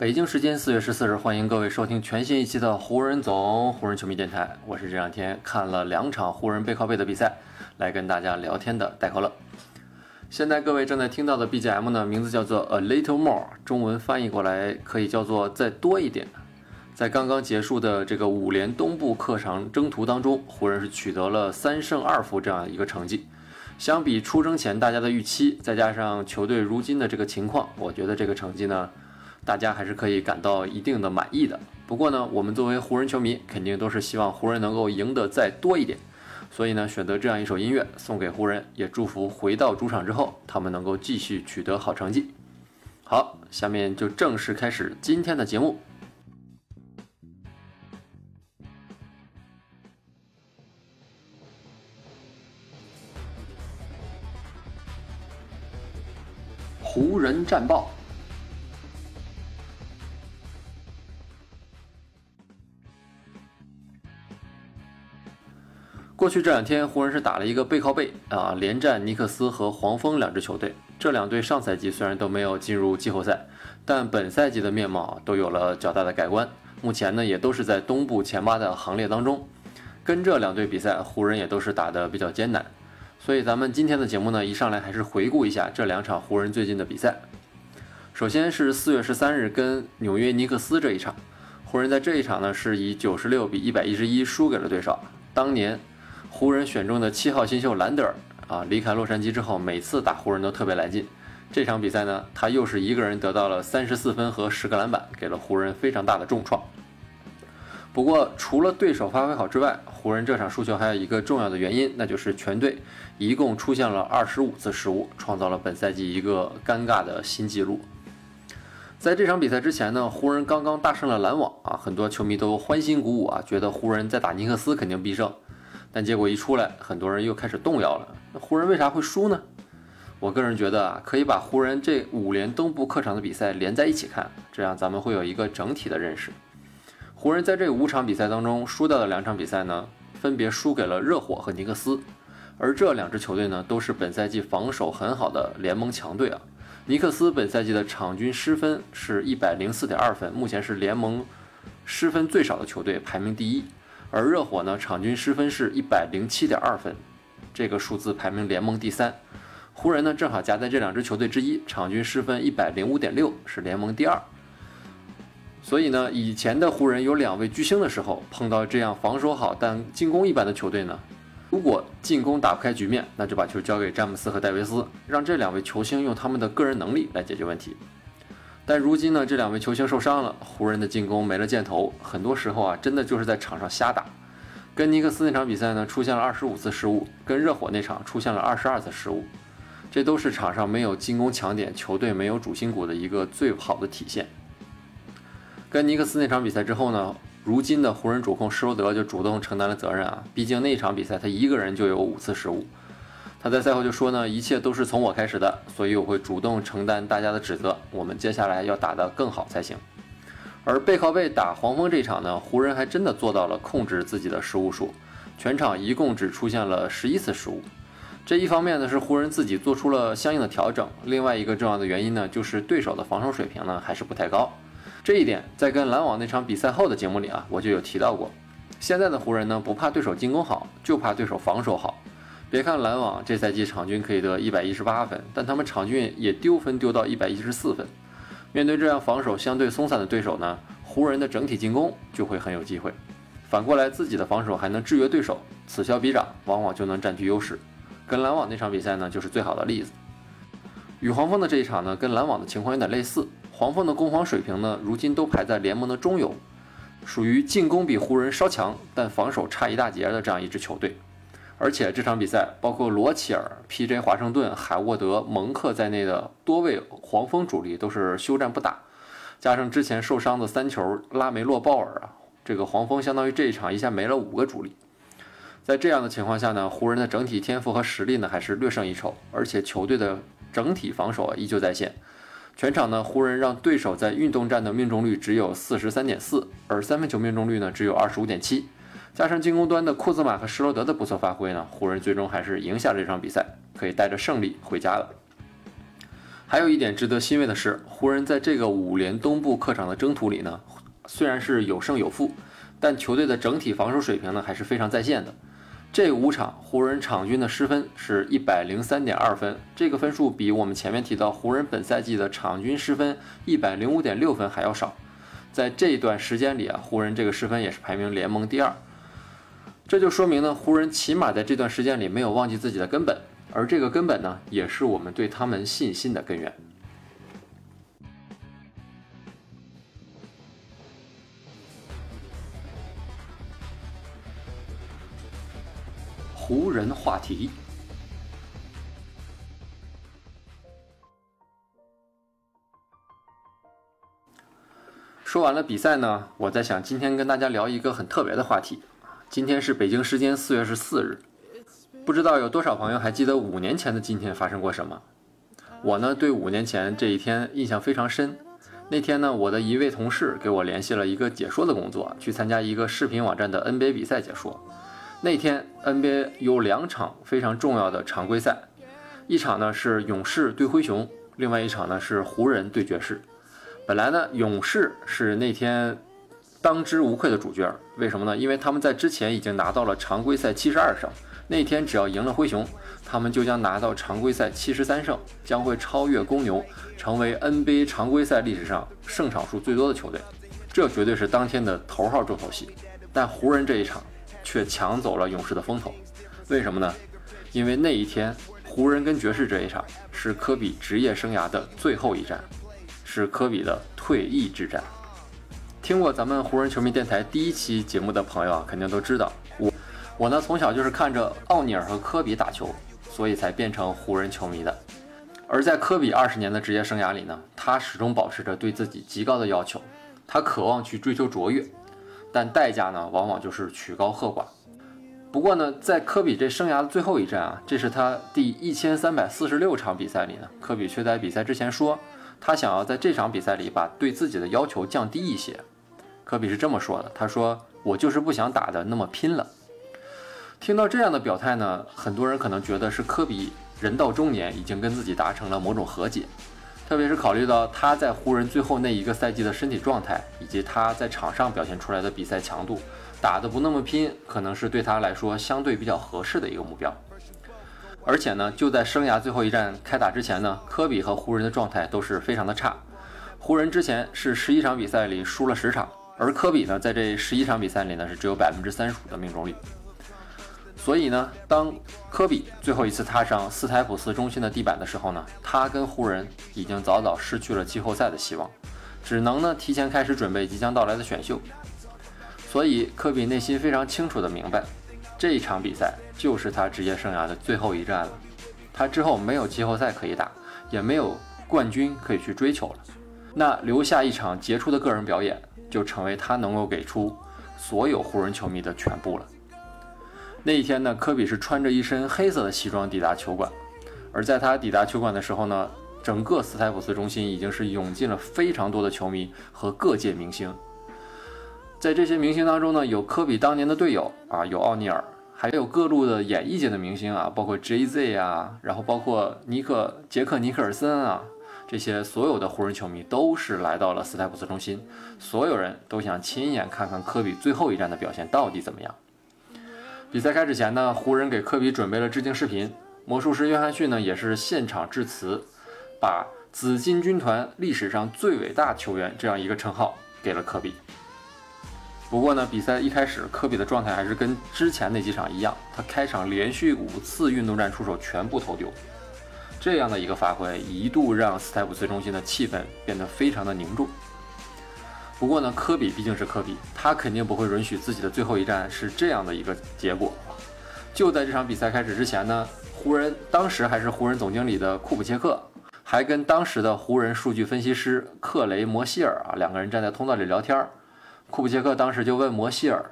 北京时间四月十四日，欢迎各位收听全新一期的湖人总湖人球迷电台。我是这两天看了两场湖人背靠背的比赛，来跟大家聊天的戴可乐。现在各位正在听到的 BGM 呢，名字叫做 A Little More，中文翻译过来可以叫做再多一点。在刚刚结束的这个五连东部客场征途当中，湖人是取得了三胜二负这样一个成绩。相比出征前大家的预期，再加上球队如今的这个情况，我觉得这个成绩呢。大家还是可以感到一定的满意的。不过呢，我们作为湖人球迷，肯定都是希望湖人能够赢得再多一点。所以呢，选择这样一首音乐送给湖人，也祝福回到主场之后，他们能够继续取得好成绩。好，下面就正式开始今天的节目。湖人战报。过去这两天，湖人是打了一个背靠背啊，连战尼克斯和黄蜂两支球队。这两队上赛季虽然都没有进入季后赛，但本赛季的面貌都有了较大的改观。目前呢，也都是在东部前八的行列当中。跟这两队比赛，湖人也都是打得比较艰难。所以咱们今天的节目呢，一上来还是回顾一下这两场湖人最近的比赛。首先是四月十三日跟纽约尼克斯这一场，湖人在这一场呢是以九十六比一百一十一输给了对手。当年。湖人选中的七号新秀兰德尔啊，离开洛杉矶之后，每次打湖人都特别来劲。这场比赛呢，他又是一个人得到了三十四分和十个篮板，给了湖人非常大的重创。不过，除了对手发挥好之外，湖人这场输球还有一个重要的原因，那就是全队一共出现了二十五次失误，创造了本赛季一个尴尬的新纪录。在这场比赛之前呢，湖人刚刚大胜了篮网啊，很多球迷都欢欣鼓舞啊，觉得湖人在打尼克斯肯定必胜。但结果一出来，很多人又开始动摇了。那湖人为啥会输呢？我个人觉得啊，可以把湖人这五连东部客场的比赛连在一起看，这样咱们会有一个整体的认识。湖人在这五场比赛当中输掉的两场比赛呢，分别输给了热火和尼克斯，而这两支球队呢，都是本赛季防守很好的联盟强队啊。尼克斯本赛季的场均失分是一百零四点二分，目前是联盟失分最少的球队，排名第一。而热火呢，场均失分是一百零七点二分，这个数字排名联盟第三。湖人呢，正好夹在这两支球队之一，场均失分一百零五点六，是联盟第二。所以呢，以前的湖人有两位巨星的时候，碰到这样防守好但进攻一般的球队呢，如果进攻打不开局面，那就把球交给詹姆斯和戴维斯，让这两位球星用他们的个人能力来解决问题。但如今呢，这两位球星受伤了，湖人的进攻没了箭头，很多时候啊，真的就是在场上瞎打。跟尼克斯那场比赛呢，出现了二十五次失误；跟热火那场出现了二十二次失误，这都是场上没有进攻强点、球队没有主心骨的一个最好的体现。跟尼克斯那场比赛之后呢，如今的湖人主控施罗德就主动承担了责任啊，毕竟那场比赛他一个人就有五次失误。他在赛后就说呢，一切都是从我开始的，所以我会主动承担大家的指责。我们接下来要打得更好才行。而背靠背打黄蜂这场呢，湖人还真的做到了控制自己的失误数，全场一共只出现了十一次失误。这一方面呢是湖人自己做出了相应的调整，另外一个重要的原因呢就是对手的防守水平呢还是不太高。这一点在跟篮网那场比赛后的节目里啊，我就有提到过。现在的湖人呢不怕对手进攻好，就怕对手防守好。别看篮网这赛季场均可以得一百一十八分，但他们场均也丢分丢到一百一十四分。面对这样防守相对松散的对手呢，湖人的整体进攻就会很有机会。反过来，自己的防守还能制约对手，此消彼长，往往就能占据优势。跟篮网那场比赛呢，就是最好的例子。与黄蜂的这一场呢，跟篮网的情况有点类似。黄蜂的攻防水平呢，如今都排在联盟的中游，属于进攻比湖人稍强，但防守差一大截的这样一支球队。而且这场比赛，包括罗齐尔、P.J. 华盛顿、海沃德、蒙克在内的多位黄蜂主力都是休战不打，加上之前受伤的三球拉梅洛鲍尔啊，这个黄蜂相当于这一场一下没了五个主力。在这样的情况下呢，湖人的整体天赋和实力呢还是略胜一筹，而且球队的整体防守啊依旧在线。全场呢，湖人让对手在运动战的命中率只有四十三点四，而三分球命中率呢只有二十五点七。加上进攻端的库兹马和施罗德的不错发挥呢，湖人最终还是赢下了这场比赛，可以带着胜利回家了。还有一点值得欣慰的是，湖人在这个五连东部客场的征途里呢，虽然是有胜有负，但球队的整体防守水平呢还是非常在线的。这五场湖人场均的失分是一百零三点二分，这个分数比我们前面提到湖人本赛季的场均失分一百零五点六分还要少。在这段时间里啊，湖人这个失分也是排名联盟第二。这就说明呢，湖人起码在这段时间里没有忘记自己的根本，而这个根本呢，也是我们对他们信心的根源。湖人话题。说完了比赛呢，我在想今天跟大家聊一个很特别的话题。今天是北京时间四月十四日，不知道有多少朋友还记得五年前的今天发生过什么？我呢，对五年前这一天印象非常深。那天呢，我的一位同事给我联系了一个解说的工作，去参加一个视频网站的 NBA 比赛解说。那天 NBA 有两场非常重要的常规赛，一场呢是勇士对灰熊，另外一场呢是湖人对爵士。本来呢，勇士是那天。当之无愧的主角，为什么呢？因为他们在之前已经拿到了常规赛七十二胜，那天只要赢了灰熊，他们就将拿到常规赛七十三胜，将会超越公牛，成为 NBA 常规赛历史上胜场数最多的球队。这绝对是当天的头号重头戏。但湖人这一场却抢走了勇士的风头，为什么呢？因为那一天湖人跟爵士这一场是科比职业生涯的最后一战，是科比的退役之战。听过咱们湖人球迷电台第一期节目的朋友啊，肯定都知道我，我呢从小就是看着奥尼尔和科比打球，所以才变成湖人球迷的。而在科比二十年的职业生涯里呢，他始终保持着对自己极高的要求，他渴望去追求卓越，但代价呢往往就是曲高和寡。不过呢，在科比这生涯的最后一战啊，这是他第一千三百四十六场比赛里呢，科比却在比赛之前说，他想要在这场比赛里把对自己的要求降低一些。科比是这么说的：“他说，我就是不想打的那么拼了。”听到这样的表态呢，很多人可能觉得是科比人到中年，已经跟自己达成了某种和解。特别是考虑到他在湖人最后那一个赛季的身体状态，以及他在场上表现出来的比赛强度，打的不那么拼，可能是对他来说相对比较合适的一个目标。而且呢，就在生涯最后一战开打之前呢，科比和湖人的状态都是非常的差。湖人之前是十一场比赛里输了十场。而科比呢，在这十一场比赛里呢，是只有百分之三十五的命中率。所以呢，当科比最后一次踏上斯台普斯中心的地板的时候呢，他跟湖人已经早早失去了季后赛的希望，只能呢提前开始准备即将到来的选秀。所以科比内心非常清楚的明白，这一场比赛就是他职业生涯的最后一战了。他之后没有季后赛可以打，也没有冠军可以去追求了，那留下一场杰出的个人表演。就成为他能够给出所有湖人球迷的全部了。那一天呢，科比是穿着一身黑色的西装抵达球馆，而在他抵达球馆的时候呢，整个斯台普斯中心已经是涌进了非常多的球迷和各界明星。在这些明星当中呢，有科比当年的队友啊，有奥尼尔，还有各路的演艺界的明星啊，包括 Jay Z 啊，然后包括尼克杰克尼克尔森啊。这些所有的湖人球迷都是来到了斯台普斯中心，所有人都想亲眼看看科比最后一战的表现到底怎么样。比赛开始前呢，湖人给科比准备了致敬视频，魔术师约翰逊呢也是现场致辞，把紫金军团历史上最伟大球员这样一个称号给了科比。不过呢，比赛一开始，科比的状态还是跟之前那几场一样，他开场连续五次运动战出手全部投丢。这样的一个发挥，一度让斯台普斯中心的气氛变得非常的凝重。不过呢，科比毕竟是科比，他肯定不会允许自己的最后一战是这样的一个结果。就在这场比赛开始之前呢，湖人当时还是湖人总经理的库普切克，还跟当时的湖人数据分析师克雷摩希尔啊两个人站在通道里聊天。库普切克当时就问摩希尔。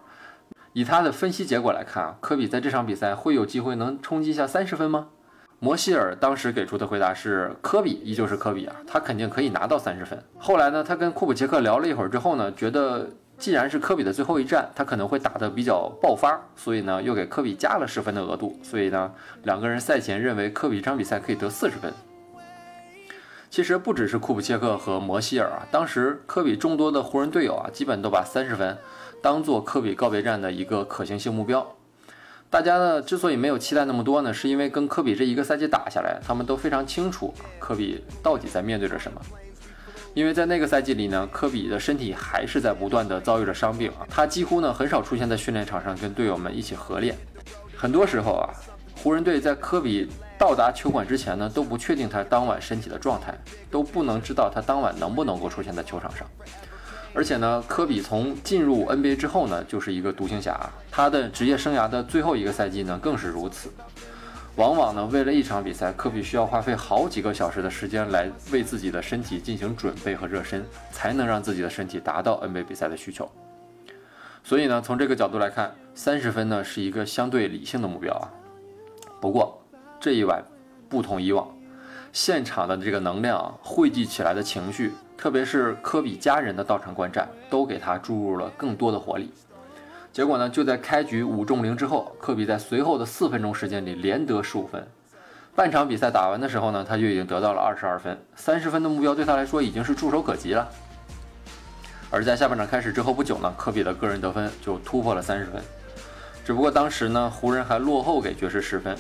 以他的分析结果来看啊，科比在这场比赛会有机会能冲击一下三十分吗？摩希尔当时给出的回答是，科比依旧是科比啊，他肯定可以拿到三十分。后来呢，他跟库普切克聊了一会儿之后呢，觉得既然是科比的最后一战，他可能会打得比较爆发，所以呢，又给科比加了十分的额度。所以呢，两个人赛前认为科比这场比赛可以得四十分。其实不只是库普切克和摩希尔啊，当时科比众多的湖人队友啊，基本都把三十分当做科比告别战的一个可行性目标。大家呢之所以没有期待那么多呢，是因为跟科比这一个赛季打下来，他们都非常清楚科比到底在面对着什么。因为在那个赛季里呢，科比的身体还是在不断的遭遇着伤病啊，他几乎呢很少出现在训练场上跟队友们一起合练。很多时候啊，湖人队在科比到达球馆之前呢，都不确定他当晚身体的状态，都不能知道他当晚能不能够出现在球场上。而且呢，科比从进入 NBA 之后呢，就是一个独行侠。他的职业生涯的最后一个赛季呢，更是如此。往往呢，为了一场比赛，科比需要花费好几个小时的时间来为自己的身体进行准备和热身，才能让自己的身体达到 NBA 比赛的需求。所以呢，从这个角度来看，三十分呢是一个相对理性的目标啊。不过这一晚不同以往，现场的这个能量汇集起来的情绪。特别是科比家人的到场观战，都给他注入了更多的活力。结果呢，就在开局五中零之后，科比在随后的四分钟时间里连得十五分。半场比赛打完的时候呢，他就已经得到了二十二分，三十分的目标对他来说已经是触手可及了。而在下半场开始之后不久呢，科比的个人得分就突破了三十分。只不过当时呢，湖人还落后给爵士十分。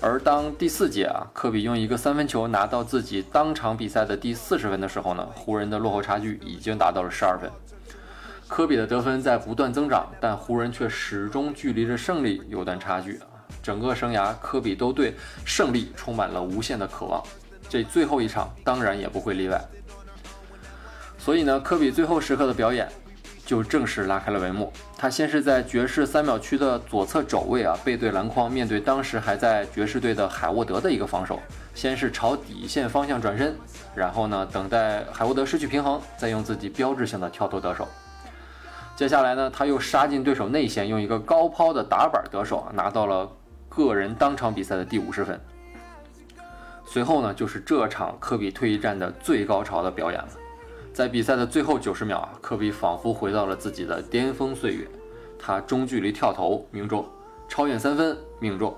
而当第四节啊，科比用一个三分球拿到自己当场比赛的第四十分的时候呢，湖人的落后差距已经达到了十二分。科比的得分在不断增长，但湖人却始终距离着胜利有段差距。整个生涯，科比都对胜利充满了无限的渴望，这最后一场当然也不会例外。所以呢，科比最后时刻的表演。就正式拉开了帷幕。他先是在爵士三秒区的左侧肘位啊，背对篮筐，面对当时还在爵士队的海沃德的一个防守，先是朝底线方向转身，然后呢，等待海沃德失去平衡，再用自己标志性的跳投得手。接下来呢，他又杀进对手内线，用一个高抛的打板得手啊，拿到了个人当场比赛的第五十分。随后呢，就是这场科比退役战的最高潮的表演了。在比赛的最后九十秒啊，科比仿佛回到了自己的巅峰岁月。他中距离跳投命中，超远三分命中。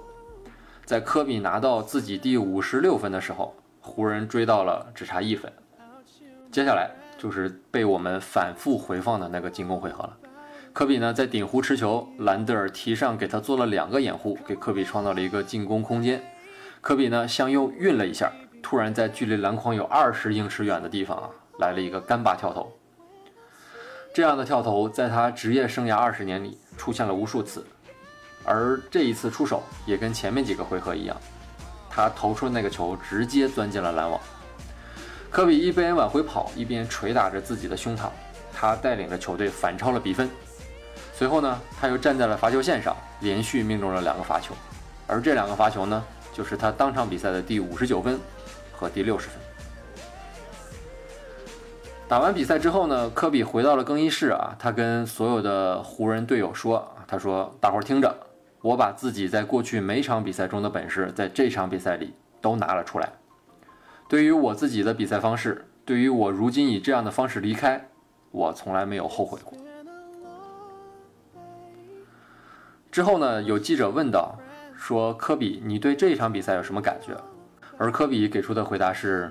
在科比拿到自己第五十六分的时候，湖人追到了只差一分。接下来就是被我们反复回放的那个进攻回合了。科比呢在顶弧持球，兰德尔提上给他做了两个掩护，给科比创造了一个进攻空间。科比呢向右运了一下，突然在距离篮筐有二十英尺远的地方啊。来了一个干拔跳投，这样的跳投在他职业生涯二十年里出现了无数次，而这一次出手也跟前面几个回合一样，他投出的那个球直接钻进了篮网。科比一边往回跑，一边捶打着自己的胸膛，他带领着球队反超了比分。随后呢，他又站在了罚球线上，连续命中了两个罚球，而这两个罚球呢，就是他当场比赛的第五十九分和第六十分。打完比赛之后呢，科比回到了更衣室啊，他跟所有的湖人队友说：“他说，大伙儿听着，我把自己在过去每场比赛中的本事，在这场比赛里都拿了出来。对于我自己的比赛方式，对于我如今以这样的方式离开，我从来没有后悔过。”之后呢，有记者问到：“说科比，你对这场比赛有什么感觉？”而科比给出的回答是：“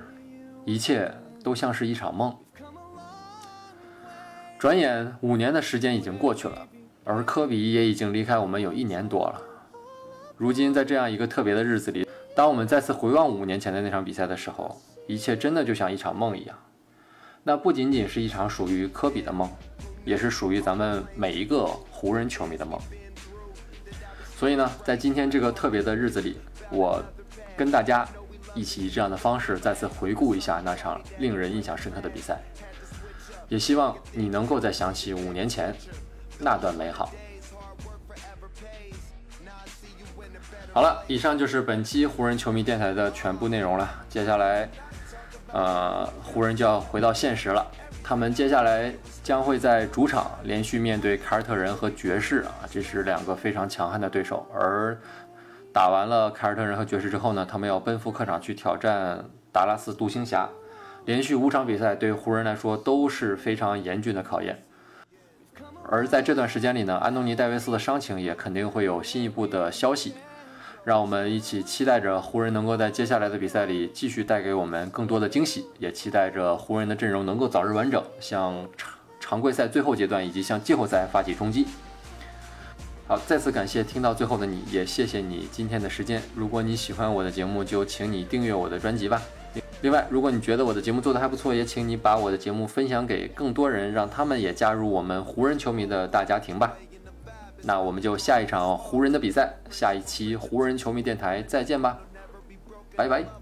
一切都像是一场梦。”转眼五年的时间已经过去了，而科比也已经离开我们有一年多了。如今在这样一个特别的日子里，当我们再次回望五年前的那场比赛的时候，一切真的就像一场梦一样。那不仅仅是一场属于科比的梦，也是属于咱们每一个湖人球迷的梦。所以呢，在今天这个特别的日子里，我跟大家一起以这样的方式再次回顾一下那场令人印象深刻的比赛。也希望你能够再想起五年前那段美好。好了，以上就是本期湖人球迷电台的全部内容了。接下来，呃，湖人就要回到现实了。他们接下来将会在主场连续面对凯尔特人和爵士啊，这是两个非常强悍的对手。而打完了凯尔特人和爵士之后呢，他们要奔赴客场去挑战达拉斯独行侠。连续五场比赛对湖人来说都是非常严峻的考验。而在这段时间里呢，安东尼戴维斯的伤情也肯定会有进一步的消息。让我们一起期待着湖人能够在接下来的比赛里继续带给我们更多的惊喜，也期待着湖人的阵容能够早日完整，向常常规赛最后阶段以及向季后赛发起冲击。好，再次感谢听到最后的你，也谢谢你今天的时间。如果你喜欢我的节目，就请你订阅我的专辑吧。另外，如果你觉得我的节目做得还不错，也请你把我的节目分享给更多人，让他们也加入我们湖人球迷的大家庭吧。那我们就下一场湖人的比赛，下一期湖人球迷电台再见吧，拜拜。